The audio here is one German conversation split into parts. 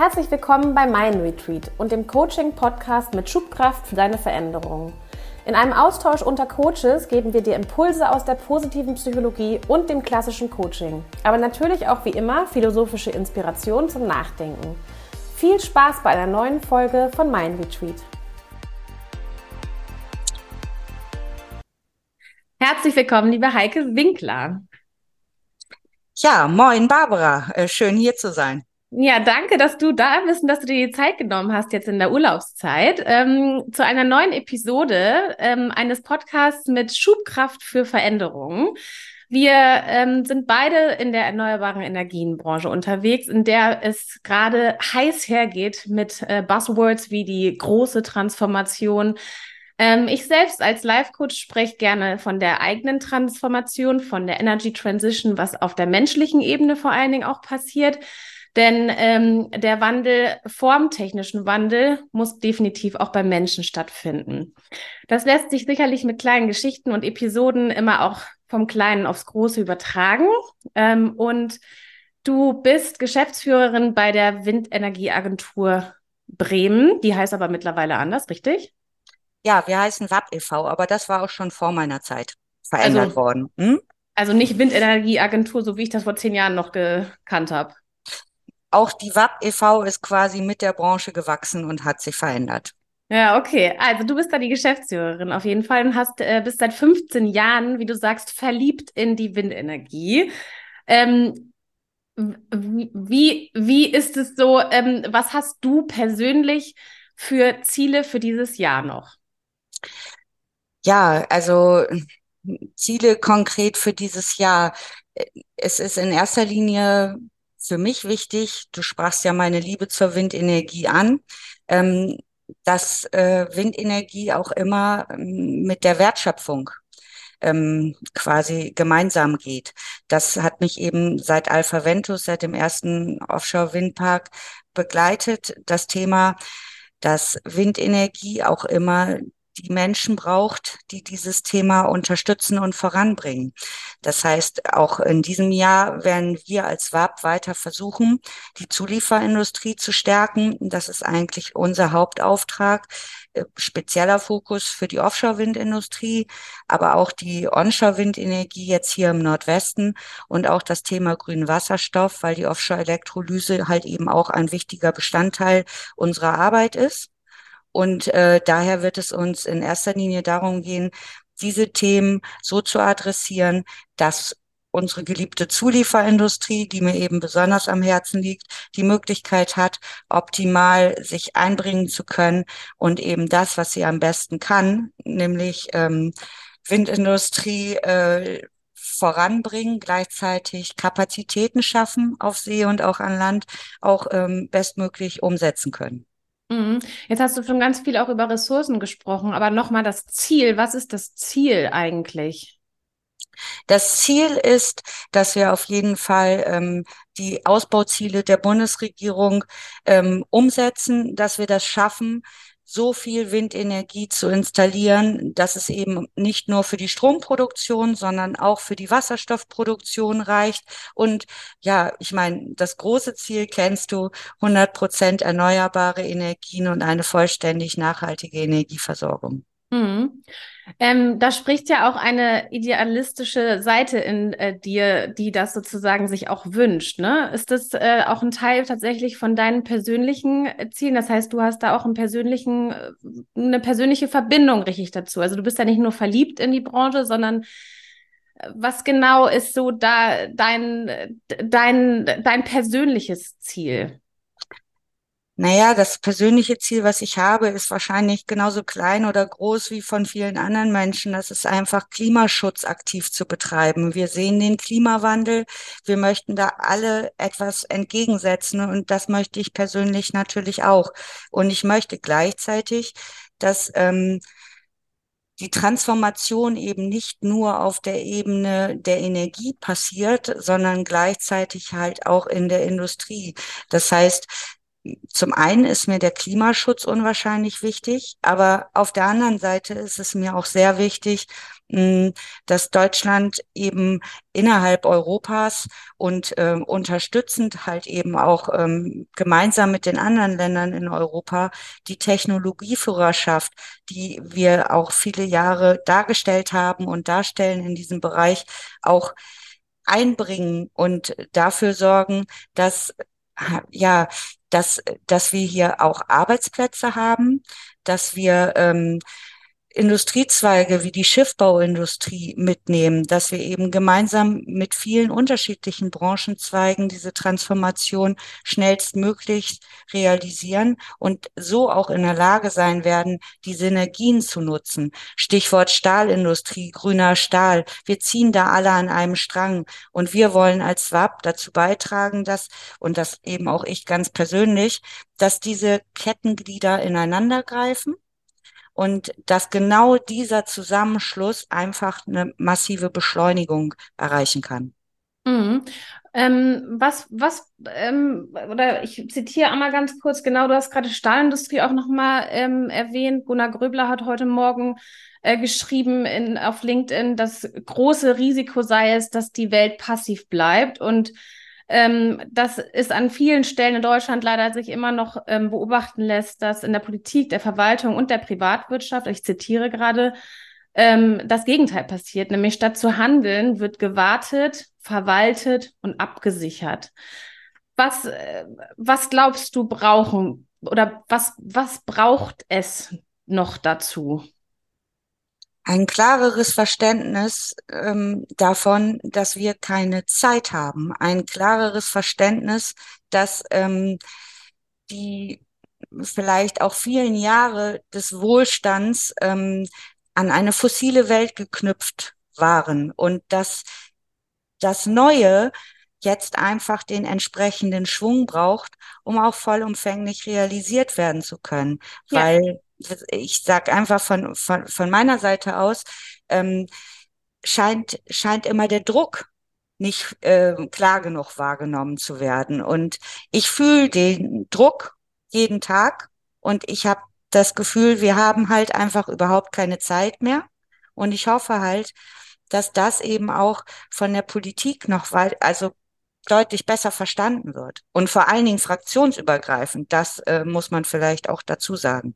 Herzlich willkommen bei Mind Retreat und dem Coaching-Podcast mit Schubkraft für deine Veränderungen. In einem Austausch unter Coaches geben wir dir Impulse aus der positiven Psychologie und dem klassischen Coaching. Aber natürlich auch wie immer philosophische Inspiration zum Nachdenken. Viel Spaß bei einer neuen Folge von Mind Retreat. Herzlich willkommen, liebe Heike Winkler. Ja, moin Barbara, äh, schön hier zu sein. Ja, danke, dass du da bist und dass du dir die Zeit genommen hast jetzt in der Urlaubszeit ähm, zu einer neuen Episode ähm, eines Podcasts mit Schubkraft für Veränderungen. Wir ähm, sind beide in der erneuerbaren Energienbranche unterwegs, in der es gerade heiß hergeht mit äh, Buzzwords wie die große Transformation. Ähm, ich selbst als Life-Coach spreche gerne von der eigenen Transformation, von der Energy Transition, was auf der menschlichen Ebene vor allen Dingen auch passiert. Denn ähm, der Wandel, formtechnischen Wandel, muss definitiv auch beim Menschen stattfinden. Das lässt sich sicherlich mit kleinen Geschichten und Episoden immer auch vom Kleinen aufs Große übertragen. Ähm, und du bist Geschäftsführerin bei der Windenergieagentur Bremen. Die heißt aber mittlerweile anders, richtig? Ja, wir heißen WAP e.V., aber das war auch schon vor meiner Zeit verändert also, worden. Hm? Also nicht Windenergieagentur, so wie ich das vor zehn Jahren noch gekannt habe auch die WAP e.V. ist quasi mit der Branche gewachsen und hat sich verändert. Ja, okay. Also du bist da die Geschäftsführerin auf jeden Fall und hast äh, bist seit 15 Jahren, wie du sagst, verliebt in die Windenergie. Ähm, wie, wie ist es so, ähm, was hast du persönlich für Ziele für dieses Jahr noch? Ja, also Ziele konkret für dieses Jahr. Es ist in erster Linie für mich wichtig, du sprachst ja meine Liebe zur Windenergie an, ähm, dass äh, Windenergie auch immer ähm, mit der Wertschöpfung ähm, quasi gemeinsam geht. Das hat mich eben seit Alpha Ventus, seit dem ersten Offshore-Windpark begleitet. Das Thema, dass Windenergie auch immer die Menschen braucht, die dieses Thema unterstützen und voranbringen. Das heißt, auch in diesem Jahr werden wir als WAP weiter versuchen, die Zulieferindustrie zu stärken. Das ist eigentlich unser Hauptauftrag. Äh, spezieller Fokus für die Offshore-Windindustrie, aber auch die Onshore-Windenergie jetzt hier im Nordwesten und auch das Thema grünen Wasserstoff, weil die Offshore-Elektrolyse halt eben auch ein wichtiger Bestandteil unserer Arbeit ist. Und äh, daher wird es uns in erster Linie darum gehen, diese Themen so zu adressieren, dass unsere geliebte Zulieferindustrie, die mir eben besonders am Herzen liegt, die Möglichkeit hat, optimal sich einbringen zu können und eben das, was sie am besten kann, nämlich ähm, Windindustrie äh, voranbringen, gleichzeitig Kapazitäten schaffen auf See und auch an Land, auch ähm, bestmöglich umsetzen können. Mhm. Jetzt hast du schon ganz viel auch über Ressourcen gesprochen, aber nochmal das Ziel. Was ist das Ziel eigentlich? Das Ziel ist, dass wir auf jeden Fall ähm, die Ausbauziele der Bundesregierung ähm, umsetzen, dass wir das schaffen, so viel Windenergie zu installieren, dass es eben nicht nur für die Stromproduktion, sondern auch für die Wasserstoffproduktion reicht. Und ja, ich meine, das große Ziel kennst du, 100 Prozent erneuerbare Energien und eine vollständig nachhaltige Energieversorgung. Mhm. Ähm, da spricht ja auch eine idealistische Seite in äh, dir, die das sozusagen sich auch wünscht. Ne? Ist das äh, auch ein Teil tatsächlich von deinen persönlichen äh, Zielen? Das heißt, du hast da auch einen persönlichen, äh, eine persönliche Verbindung richtig dazu. Also du bist ja nicht nur verliebt in die Branche, sondern äh, was genau ist so da dein, dein, dein persönliches Ziel? Naja, das persönliche Ziel, was ich habe, ist wahrscheinlich genauso klein oder groß wie von vielen anderen Menschen. Das ist einfach Klimaschutz aktiv zu betreiben. Wir sehen den Klimawandel. Wir möchten da alle etwas entgegensetzen und das möchte ich persönlich natürlich auch. Und ich möchte gleichzeitig, dass ähm, die Transformation eben nicht nur auf der Ebene der Energie passiert, sondern gleichzeitig halt auch in der Industrie. Das heißt, zum einen ist mir der Klimaschutz unwahrscheinlich wichtig, aber auf der anderen Seite ist es mir auch sehr wichtig, dass Deutschland eben innerhalb Europas und äh, unterstützend halt eben auch ähm, gemeinsam mit den anderen Ländern in Europa die Technologieführerschaft, die wir auch viele Jahre dargestellt haben und darstellen in diesem Bereich, auch einbringen und dafür sorgen, dass ja, dass, dass wir hier auch Arbeitsplätze haben, dass wir ähm, Industriezweige wie die Schiffbauindustrie mitnehmen, dass wir eben gemeinsam mit vielen unterschiedlichen Branchenzweigen diese Transformation schnellstmöglich realisieren und so auch in der Lage sein werden, die Synergien zu nutzen. Stichwort Stahlindustrie, grüner Stahl. Wir ziehen da alle an einem Strang und wir wollen als SWAP dazu beitragen, dass, und das eben auch ich ganz persönlich, dass diese Kettenglieder ineinander greifen und dass genau dieser Zusammenschluss einfach eine massive Beschleunigung erreichen kann. Mhm. Ähm, was, was, ähm, oder ich zitiere einmal ganz kurz, genau, du hast gerade Stahlindustrie auch nochmal ähm, erwähnt. Gunnar Gröbler hat heute Morgen äh, geschrieben in, auf LinkedIn, das große Risiko sei es, dass die Welt passiv bleibt und ähm, das ist an vielen Stellen in Deutschland leider sich immer noch ähm, beobachten lässt, dass in der Politik, der Verwaltung und der Privatwirtschaft, ich zitiere gerade, ähm, das Gegenteil passiert, nämlich statt zu handeln, wird gewartet, verwaltet und abgesichert. Was, äh, was glaubst du brauchen oder was, was braucht es noch dazu? Ein klareres Verständnis ähm, davon, dass wir keine Zeit haben, ein klareres Verständnis, dass ähm, die vielleicht auch vielen Jahre des Wohlstands ähm, an eine fossile Welt geknüpft waren und dass das Neue jetzt einfach den entsprechenden Schwung braucht, um auch vollumfänglich realisiert werden zu können, ja. weil ich sage einfach von, von, von meiner Seite aus, ähm, scheint, scheint immer der Druck nicht äh, klar genug wahrgenommen zu werden. Und ich fühle den Druck jeden Tag und ich habe das Gefühl, wir haben halt einfach überhaupt keine Zeit mehr. Und ich hoffe halt, dass das eben auch von der Politik noch weit, also deutlich besser verstanden wird. Und vor allen Dingen fraktionsübergreifend, das äh, muss man vielleicht auch dazu sagen.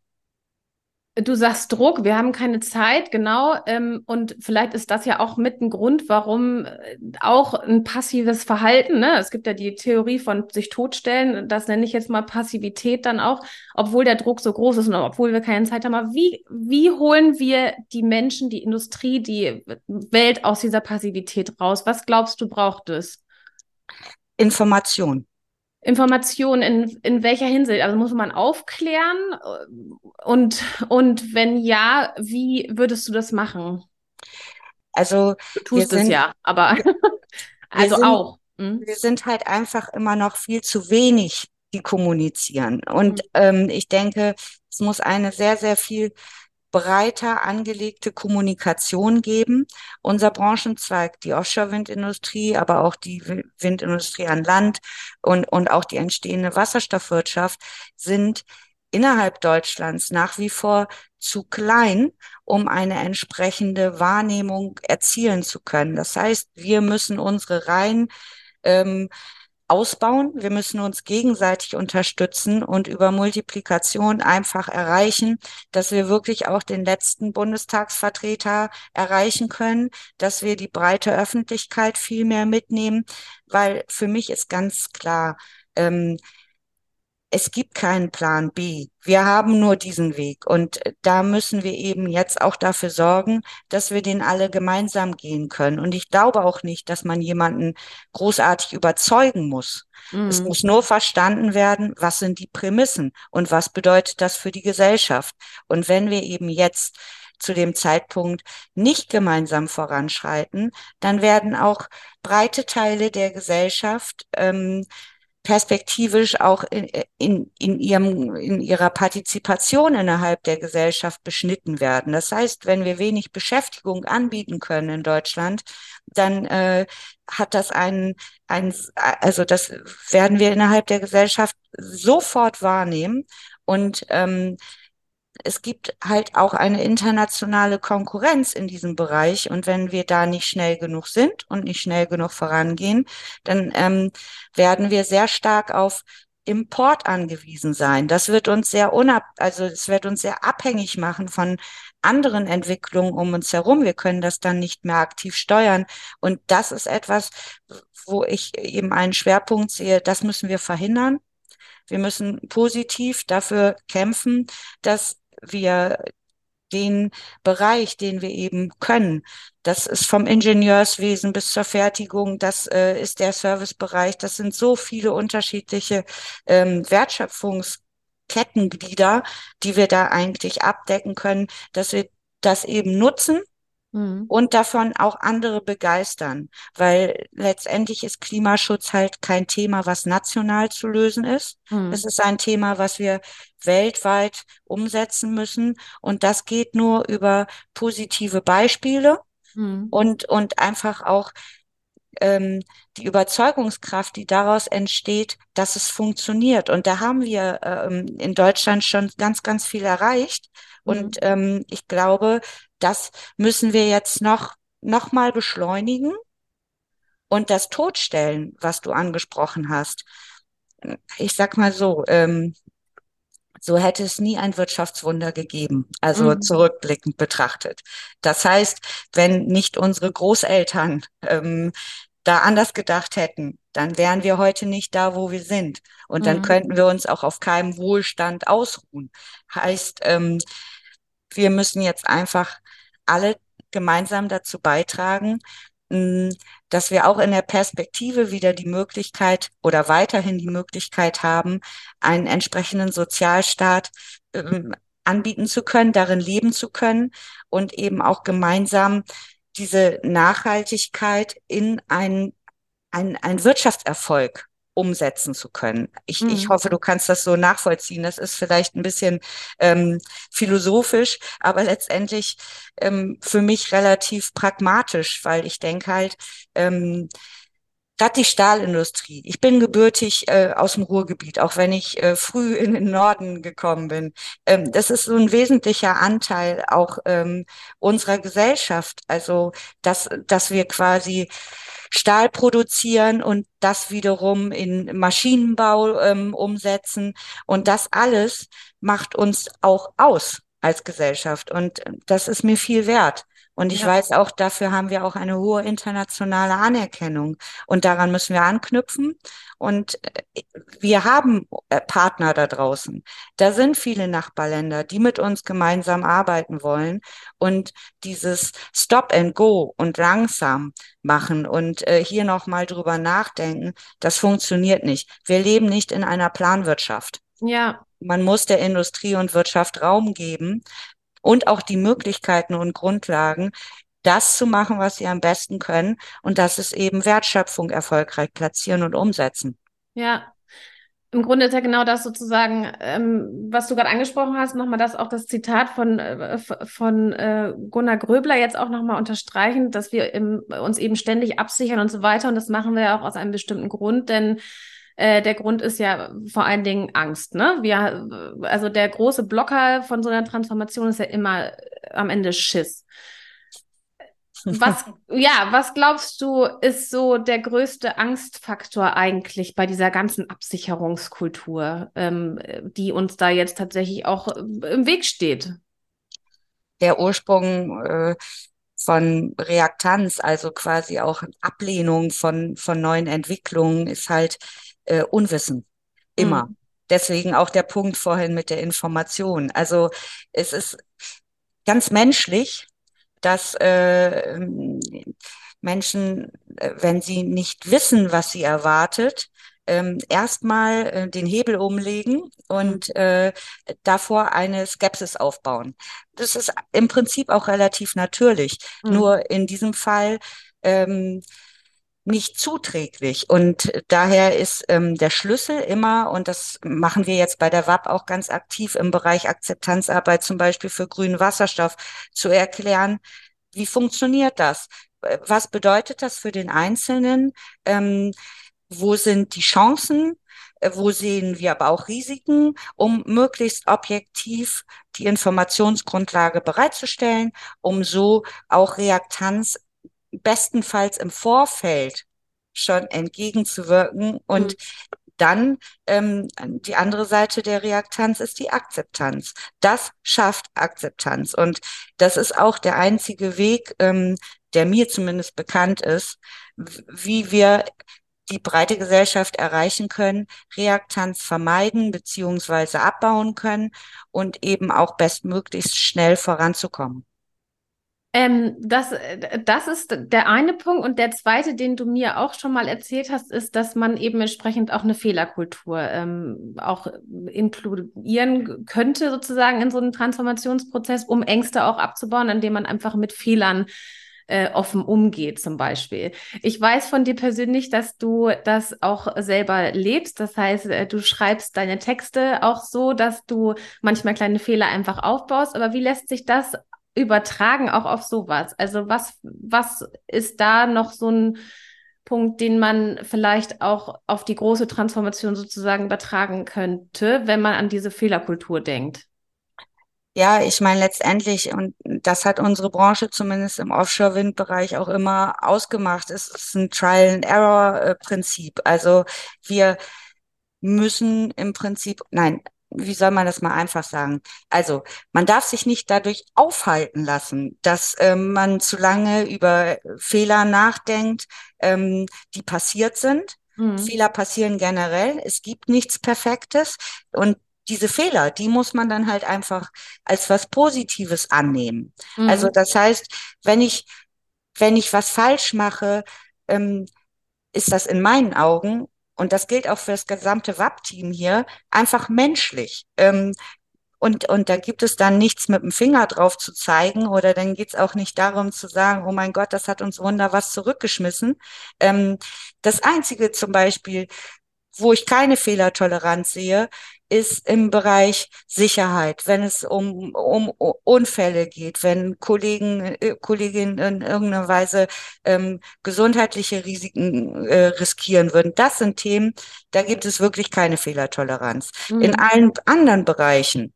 Du sagst Druck, wir haben keine Zeit, genau. Ähm, und vielleicht ist das ja auch mit ein Grund, warum äh, auch ein passives Verhalten, ne? Es gibt ja die Theorie von sich totstellen, das nenne ich jetzt mal Passivität dann auch, obwohl der Druck so groß ist und obwohl wir keine Zeit haben. Aber wie, wie holen wir die Menschen, die Industrie, die Welt aus dieser Passivität raus? Was glaubst du, braucht es? Information. Informationen in, in welcher Hinsicht? Also muss man aufklären? Und, und wenn ja, wie würdest du das machen? Also du tust es ja, aber also sind, auch. Hm? Wir sind halt einfach immer noch viel zu wenig, die kommunizieren. Und hm. ähm, ich denke, es muss eine sehr, sehr viel breiter angelegte Kommunikation geben. Unser Branchenzweig, die Offshore-Windindustrie, aber auch die Windindustrie an Land und, und auch die entstehende Wasserstoffwirtschaft sind innerhalb Deutschlands nach wie vor zu klein, um eine entsprechende Wahrnehmung erzielen zu können. Das heißt, wir müssen unsere rein ähm, ausbauen. Wir müssen uns gegenseitig unterstützen und über Multiplikation einfach erreichen, dass wir wirklich auch den letzten Bundestagsvertreter erreichen können, dass wir die breite Öffentlichkeit viel mehr mitnehmen, weil für mich ist ganz klar, ähm, es gibt keinen Plan B. Wir haben nur diesen Weg. Und da müssen wir eben jetzt auch dafür sorgen, dass wir den alle gemeinsam gehen können. Und ich glaube auch nicht, dass man jemanden großartig überzeugen muss. Mhm. Es muss nur verstanden werden, was sind die Prämissen und was bedeutet das für die Gesellschaft. Und wenn wir eben jetzt zu dem Zeitpunkt nicht gemeinsam voranschreiten, dann werden auch breite Teile der Gesellschaft ähm, perspektivisch auch in, in, in, ihrem, in ihrer Partizipation innerhalb der Gesellschaft beschnitten werden. Das heißt, wenn wir wenig Beschäftigung anbieten können in Deutschland, dann äh, hat das einen, ein, also das werden wir innerhalb der Gesellschaft sofort wahrnehmen und ähm, es gibt halt auch eine internationale Konkurrenz in diesem Bereich. Und wenn wir da nicht schnell genug sind und nicht schnell genug vorangehen, dann ähm, werden wir sehr stark auf Import angewiesen sein. Das wird uns sehr unab, also es wird uns sehr abhängig machen von anderen Entwicklungen um uns herum. Wir können das dann nicht mehr aktiv steuern. Und das ist etwas, wo ich eben einen Schwerpunkt sehe. Das müssen wir verhindern. Wir müssen positiv dafür kämpfen, dass wir den Bereich, den wir eben können. Das ist vom Ingenieurswesen bis zur Fertigung, das äh, ist der Servicebereich. Das sind so viele unterschiedliche ähm, Wertschöpfungskettenglieder, die wir da eigentlich abdecken können, dass wir das eben nutzen Mhm. und davon auch andere begeistern, weil letztendlich ist Klimaschutz halt kein Thema, was national zu lösen ist. Mhm. Es ist ein Thema, was wir weltweit umsetzen müssen und das geht nur über positive Beispiele mhm. und, und einfach auch ähm, die Überzeugungskraft, die daraus entsteht, dass es funktioniert. Und da haben wir ähm, in Deutschland schon ganz, ganz viel erreicht. Und mhm. ähm, ich glaube, das müssen wir jetzt noch, noch mal beschleunigen und das Totstellen, was du angesprochen hast. Ich sag mal so, ähm, so hätte es nie ein Wirtschaftswunder gegeben, also mhm. zurückblickend betrachtet. Das heißt, wenn nicht unsere Großeltern ähm, da anders gedacht hätten, dann wären wir heute nicht da, wo wir sind. Und dann mhm. könnten wir uns auch auf keinem Wohlstand ausruhen. Heißt, ähm, wir müssen jetzt einfach alle gemeinsam dazu beitragen, dass wir auch in der Perspektive wieder die Möglichkeit oder weiterhin die Möglichkeit haben, einen entsprechenden Sozialstaat ähm, anbieten zu können, darin leben zu können und eben auch gemeinsam diese Nachhaltigkeit in ein, ein, ein Wirtschaftserfolg umsetzen zu können. Ich, mhm. ich hoffe, du kannst das so nachvollziehen. Das ist vielleicht ein bisschen ähm, philosophisch, aber letztendlich ähm, für mich relativ pragmatisch, weil ich denke halt, ähm, Gerade die Stahlindustrie. Ich bin gebürtig äh, aus dem Ruhrgebiet, auch wenn ich äh, früh in den Norden gekommen bin. Ähm, das ist so ein wesentlicher Anteil auch ähm, unserer Gesellschaft. Also, dass, dass wir quasi Stahl produzieren und das wiederum in Maschinenbau ähm, umsetzen. Und das alles macht uns auch aus als Gesellschaft. Und das ist mir viel wert. Und ich ja. weiß auch, dafür haben wir auch eine hohe internationale Anerkennung. Und daran müssen wir anknüpfen. Und äh, wir haben äh, Partner da draußen. Da sind viele Nachbarländer, die mit uns gemeinsam arbeiten wollen und dieses Stop and Go und langsam machen und äh, hier nochmal drüber nachdenken. Das funktioniert nicht. Wir leben nicht in einer Planwirtschaft. Ja. Man muss der Industrie und Wirtschaft Raum geben, und auch die Möglichkeiten und Grundlagen, das zu machen, was sie am besten können. Und das ist eben Wertschöpfung erfolgreich platzieren und umsetzen. Ja, im Grunde ist ja genau das sozusagen, ähm, was du gerade angesprochen hast, nochmal das auch das Zitat von, äh, von äh, Gunnar Gröbler jetzt auch nochmal unterstreichen, dass wir im, uns eben ständig absichern und so weiter. Und das machen wir ja auch aus einem bestimmten Grund, denn äh, der Grund ist ja vor allen Dingen Angst. Ne? Wir, also der große Blocker von so einer Transformation ist ja immer am Ende Schiss. Was, ja, was glaubst du, ist so der größte Angstfaktor eigentlich bei dieser ganzen Absicherungskultur, ähm, die uns da jetzt tatsächlich auch im Weg steht? Der Ursprung äh, von Reaktanz, also quasi auch Ablehnung von, von neuen Entwicklungen, ist halt äh, Unwissen. Immer. Mhm. Deswegen auch der Punkt vorhin mit der Information. Also es ist ganz menschlich, dass äh, Menschen, wenn sie nicht wissen, was sie erwartet, ähm, erstmal äh, den Hebel umlegen und mhm. äh, davor eine Skepsis aufbauen. Das ist im Prinzip auch relativ natürlich. Mhm. Nur in diesem Fall ähm, nicht zuträglich. Und daher ist ähm, der Schlüssel immer, und das machen wir jetzt bei der WAP auch ganz aktiv im Bereich Akzeptanzarbeit, zum Beispiel für grünen Wasserstoff, zu erklären, wie funktioniert das? Was bedeutet das für den Einzelnen? Ähm, wo sind die Chancen? äh, wo sehen wir aber auch Risiken, um möglichst objektiv die Informationsgrundlage bereitzustellen, um so auch Reaktanz bestenfalls im Vorfeld schon entgegenzuwirken und mhm. Dann ähm, die andere Seite der Reaktanz ist die Akzeptanz. Das schafft Akzeptanz. Und das ist auch der einzige Weg, ähm, der mir zumindest bekannt ist, wie wir die breite Gesellschaft erreichen können, Reaktanz vermeiden beziehungsweise abbauen können und eben auch bestmöglichst schnell voranzukommen. Ähm, das, das ist der eine Punkt. Und der zweite, den du mir auch schon mal erzählt hast, ist, dass man eben entsprechend auch eine Fehlerkultur ähm, auch inkludieren könnte, sozusagen in so einen Transformationsprozess, um Ängste auch abzubauen, indem man einfach mit Fehlern äh, offen umgeht, zum Beispiel. Ich weiß von dir persönlich, dass du das auch selber lebst. Das heißt, äh, du schreibst deine Texte auch so, dass du manchmal kleine Fehler einfach aufbaust. Aber wie lässt sich das übertragen auch auf sowas? Also was, was ist da noch so ein Punkt, den man vielleicht auch auf die große Transformation sozusagen übertragen könnte, wenn man an diese Fehlerkultur denkt? Ja, ich meine letztendlich, und das hat unsere Branche zumindest im Offshore-Windbereich auch immer ausgemacht, es ist ein Trial-and-Error-Prinzip. Also wir müssen im Prinzip, nein, wie soll man das mal einfach sagen? Also, man darf sich nicht dadurch aufhalten lassen, dass ähm, man zu lange über Fehler nachdenkt, ähm, die passiert sind. Mhm. Fehler passieren generell. Es gibt nichts Perfektes. Und diese Fehler, die muss man dann halt einfach als was Positives annehmen. Mhm. Also, das heißt, wenn ich, wenn ich was falsch mache, ähm, ist das in meinen Augen und das gilt auch für das gesamte WAP-Team hier, einfach menschlich. Ähm, und, und da gibt es dann nichts mit dem Finger drauf zu zeigen oder dann geht es auch nicht darum zu sagen, oh mein Gott, das hat uns wunder was zurückgeschmissen. Ähm, das Einzige zum Beispiel, wo ich keine Fehlertoleranz sehe, ist im Bereich Sicherheit, wenn es um, um Unfälle geht, wenn Kollegen, äh, Kolleginnen in irgendeiner Weise ähm, gesundheitliche Risiken äh, riskieren würden. Das sind Themen, da gibt es wirklich keine Fehlertoleranz. Mhm. In allen anderen Bereichen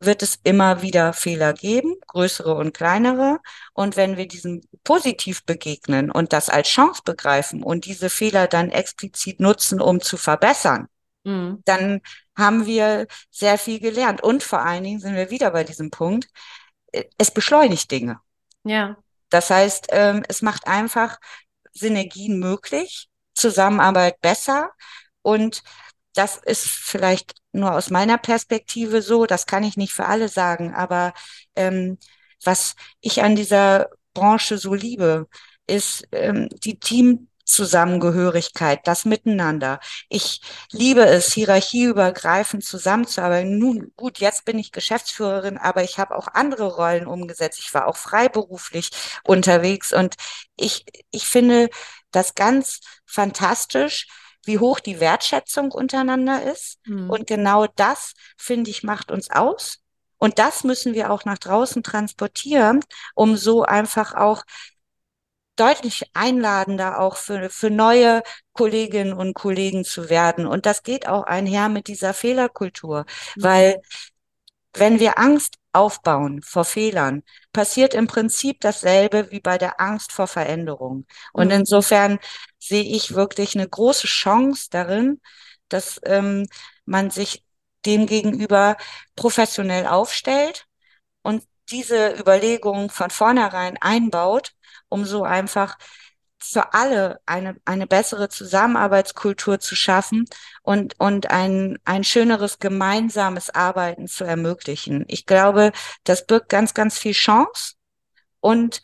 wird es immer wieder Fehler geben, größere und kleinere. Und wenn wir diesem positiv begegnen und das als Chance begreifen und diese Fehler dann explizit nutzen, um zu verbessern, mhm. dann haben wir sehr viel gelernt. Und vor allen Dingen sind wir wieder bei diesem Punkt, äh, es beschleunigt Dinge. Ja. Das heißt, ähm, es macht einfach Synergien möglich, Zusammenarbeit besser und das ist vielleicht nur aus meiner Perspektive so, das kann ich nicht für alle sagen, aber ähm, was ich an dieser Branche so liebe, ist ähm, die Teamzusammengehörigkeit, das Miteinander. Ich liebe es, hierarchieübergreifend zusammenzuarbeiten. Nun gut, jetzt bin ich Geschäftsführerin, aber ich habe auch andere Rollen umgesetzt. Ich war auch freiberuflich unterwegs und ich, ich finde das ganz fantastisch, wie hoch die Wertschätzung untereinander ist. Mhm. Und genau das, finde ich, macht uns aus. Und das müssen wir auch nach draußen transportieren, um so einfach auch deutlich einladender auch für, für neue Kolleginnen und Kollegen zu werden. Und das geht auch einher mit dieser Fehlerkultur, mhm. weil wenn wir Angst aufbauen vor Fehlern, passiert im Prinzip dasselbe wie bei der Angst vor Veränderung. Und mhm. insofern sehe ich wirklich eine große Chance darin, dass ähm, man sich dem gegenüber professionell aufstellt diese Überlegungen von vornherein einbaut, um so einfach für alle eine, eine bessere Zusammenarbeitskultur zu schaffen und, und ein, ein schöneres gemeinsames Arbeiten zu ermöglichen. Ich glaube, das birgt ganz, ganz viel Chance und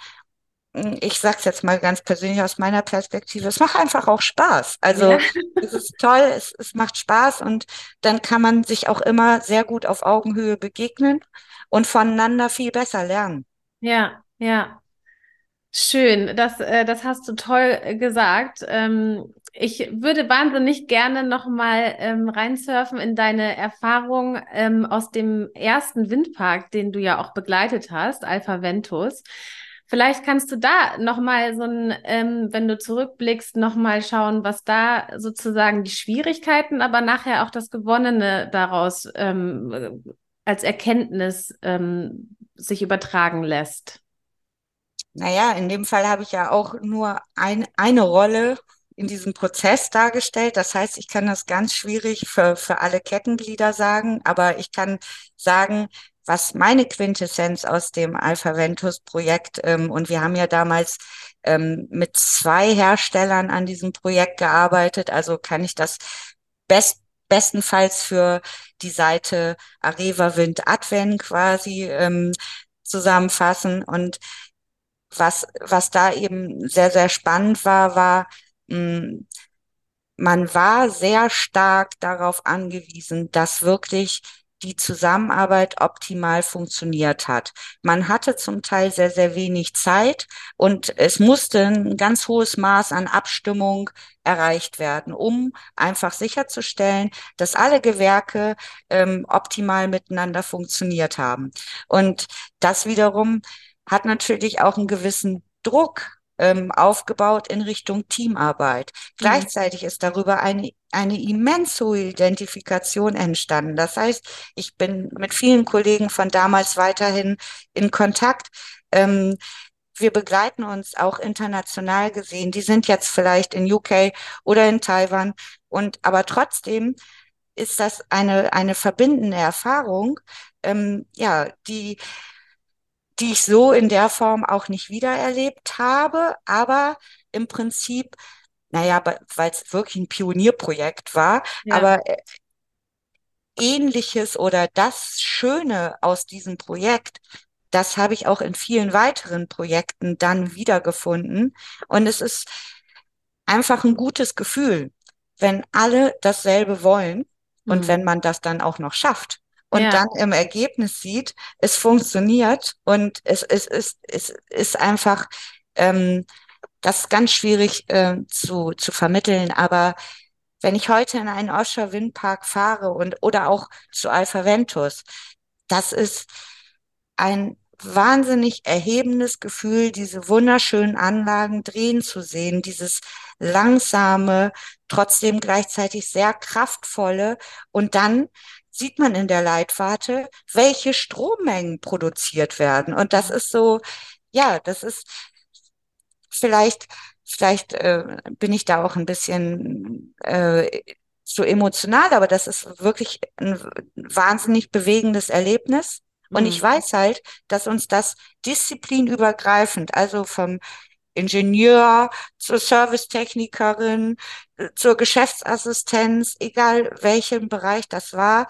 hm, ich sag's jetzt mal ganz persönlich aus meiner Perspektive, es macht einfach auch Spaß. Also ja. es ist toll, es, es macht Spaß und dann kann man sich auch immer sehr gut auf Augenhöhe begegnen und voneinander viel besser lernen. Ja, ja. Schön, das, äh, das hast du toll gesagt. Ähm, ich würde wahnsinnig gerne nochmal ähm, reinsurfen in deine Erfahrung ähm, aus dem ersten Windpark, den du ja auch begleitet hast, Alpha Ventus. Vielleicht kannst du da nochmal so ein, ähm, wenn du zurückblickst, nochmal schauen, was da sozusagen die Schwierigkeiten, aber nachher auch das Gewonnene daraus ähm, als Erkenntnis ähm, sich übertragen lässt. Naja, in dem Fall habe ich ja auch nur ein, eine Rolle in diesem Prozess dargestellt. Das heißt, ich kann das ganz schwierig für, für alle Kettenglieder sagen, aber ich kann sagen, was meine Quintessenz aus dem Alpha Ventus Projekt, ähm, und wir haben ja damals ähm, mit zwei Herstellern an diesem Projekt gearbeitet, also kann ich das best, bestenfalls für die Seite Areva Wind Advent quasi ähm, zusammenfassen. Und was, was da eben sehr, sehr spannend war, war, mh, hm, man war sehr stark darauf angewiesen, dass wirklich die Zusammenarbeit optimal funktioniert hat. Man hatte zum Teil sehr, sehr wenig Zeit und es musste ein ganz hohes Maß an Abstimmung erreicht werden, um einfach sicherzustellen, dass alle Gewerke ähm, optimal miteinander funktioniert haben. Und das wiederum hat natürlich auch einen gewissen Druck ähm, aufgebaut in Richtung Teamarbeit. Mhm. Gleichzeitig ist darüber eine, eine immense Identifikation entstanden. Das heißt, ich bin mit vielen Kollegen von damals weiterhin in Kontakt. Ähm, wir begleiten uns auch international gesehen. Die sind jetzt vielleicht in UK oder in Taiwan. Und aber trotzdem ist das eine, eine verbindende Erfahrung, ähm, ja, die die ich so in der Form auch nicht wiedererlebt habe, aber im Prinzip, naja, weil es wirklich ein Pionierprojekt war, ja. aber äh, ähnliches oder das Schöne aus diesem Projekt, das habe ich auch in vielen weiteren Projekten dann wiedergefunden. Und es ist einfach ein gutes Gefühl, wenn alle dasselbe wollen und mhm. wenn man das dann auch noch schafft und ja. dann im Ergebnis sieht, es funktioniert und es, es, es, es ist einfach, ähm, das ist ganz schwierig äh, zu, zu vermitteln, aber wenn ich heute in einen Offshore-Windpark fahre und oder auch zu Alpha Ventus, das ist ein wahnsinnig erhebendes Gefühl, diese wunderschönen Anlagen drehen zu sehen, dieses langsame, trotzdem gleichzeitig sehr kraftvolle und dann sieht man in der Leitwarte, welche Strommengen produziert werden. Und das ist so, ja, das ist vielleicht, vielleicht äh, bin ich da auch ein bisschen äh, so emotional, aber das ist wirklich ein wahnsinnig bewegendes Erlebnis. Und ich mhm. weiß halt, dass uns das disziplinübergreifend, also vom Ingenieur zur Servicetechnikerin, äh, zur Geschäftsassistenz, egal welchen Bereich das war,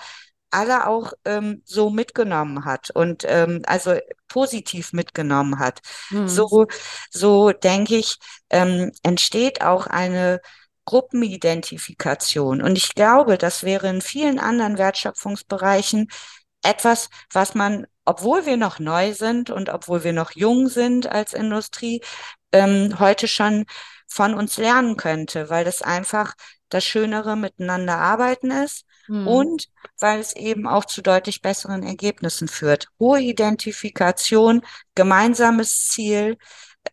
alle auch ähm, so mitgenommen hat und ähm, also positiv mitgenommen hat. Mhm. So, so denke ich, ähm, entsteht auch eine Gruppenidentifikation. Und ich glaube, das wäre in vielen anderen Wertschöpfungsbereichen etwas, was man, obwohl wir noch neu sind und obwohl wir noch jung sind als Industrie, ähm, heute schon von uns lernen könnte, weil das einfach das schönere Miteinander arbeiten ist mhm. und weil es eben auch zu deutlich besseren Ergebnissen führt. Hohe Identifikation, gemeinsames Ziel,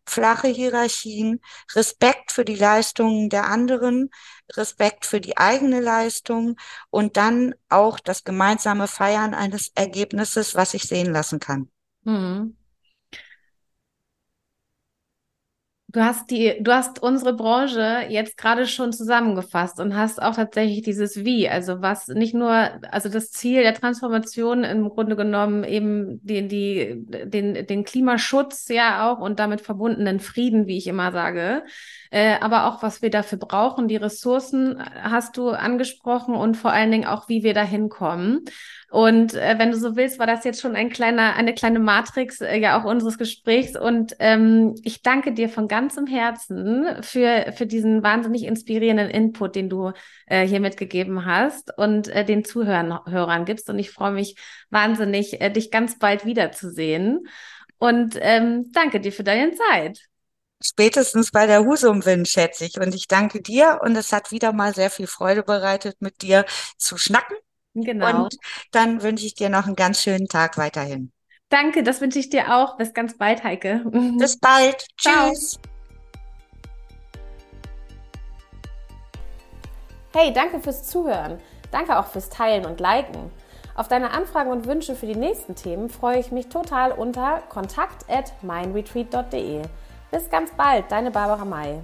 flache Hierarchien, Respekt für die Leistungen der anderen, Respekt für die eigene Leistung und dann auch das gemeinsame Feiern eines Ergebnisses, was sich sehen lassen kann. Mhm. Du hast die, du hast unsere Branche jetzt gerade schon zusammengefasst und hast auch tatsächlich dieses Wie, also was nicht nur, also das Ziel der Transformation im Grunde genommen eben die, die, den, den Klimaschutz ja auch und damit verbundenen Frieden, wie ich immer sage, äh, aber auch was wir dafür brauchen, die Ressourcen hast du angesprochen und vor allen Dingen auch, wie wir da hinkommen. Und äh, wenn du so willst, war das jetzt schon ein kleiner, eine kleine Matrix äh, ja auch unseres Gesprächs. Und ähm, ich danke dir von ganzem Herzen für, für diesen wahnsinnig inspirierenden Input, den du äh, hier mitgegeben hast und äh, den Zuhörern Hörern gibst. Und ich freue mich wahnsinnig, äh, dich ganz bald wiederzusehen. Und ähm, danke dir für deine Zeit. Spätestens bei der Husumwind, schätze ich. Und ich danke dir. Und es hat wieder mal sehr viel Freude bereitet, mit dir zu schnacken Genau. Und dann wünsche ich dir noch einen ganz schönen Tag weiterhin. Danke, das wünsche ich dir auch. Bis ganz bald, Heike. Bis bald. Tschüss. Hey, danke fürs Zuhören. Danke auch fürs Teilen und Liken. Auf deine Anfragen und Wünsche für die nächsten Themen freue ich mich total unter kontakt at mindretreat.de. Bis ganz bald, deine Barbara May.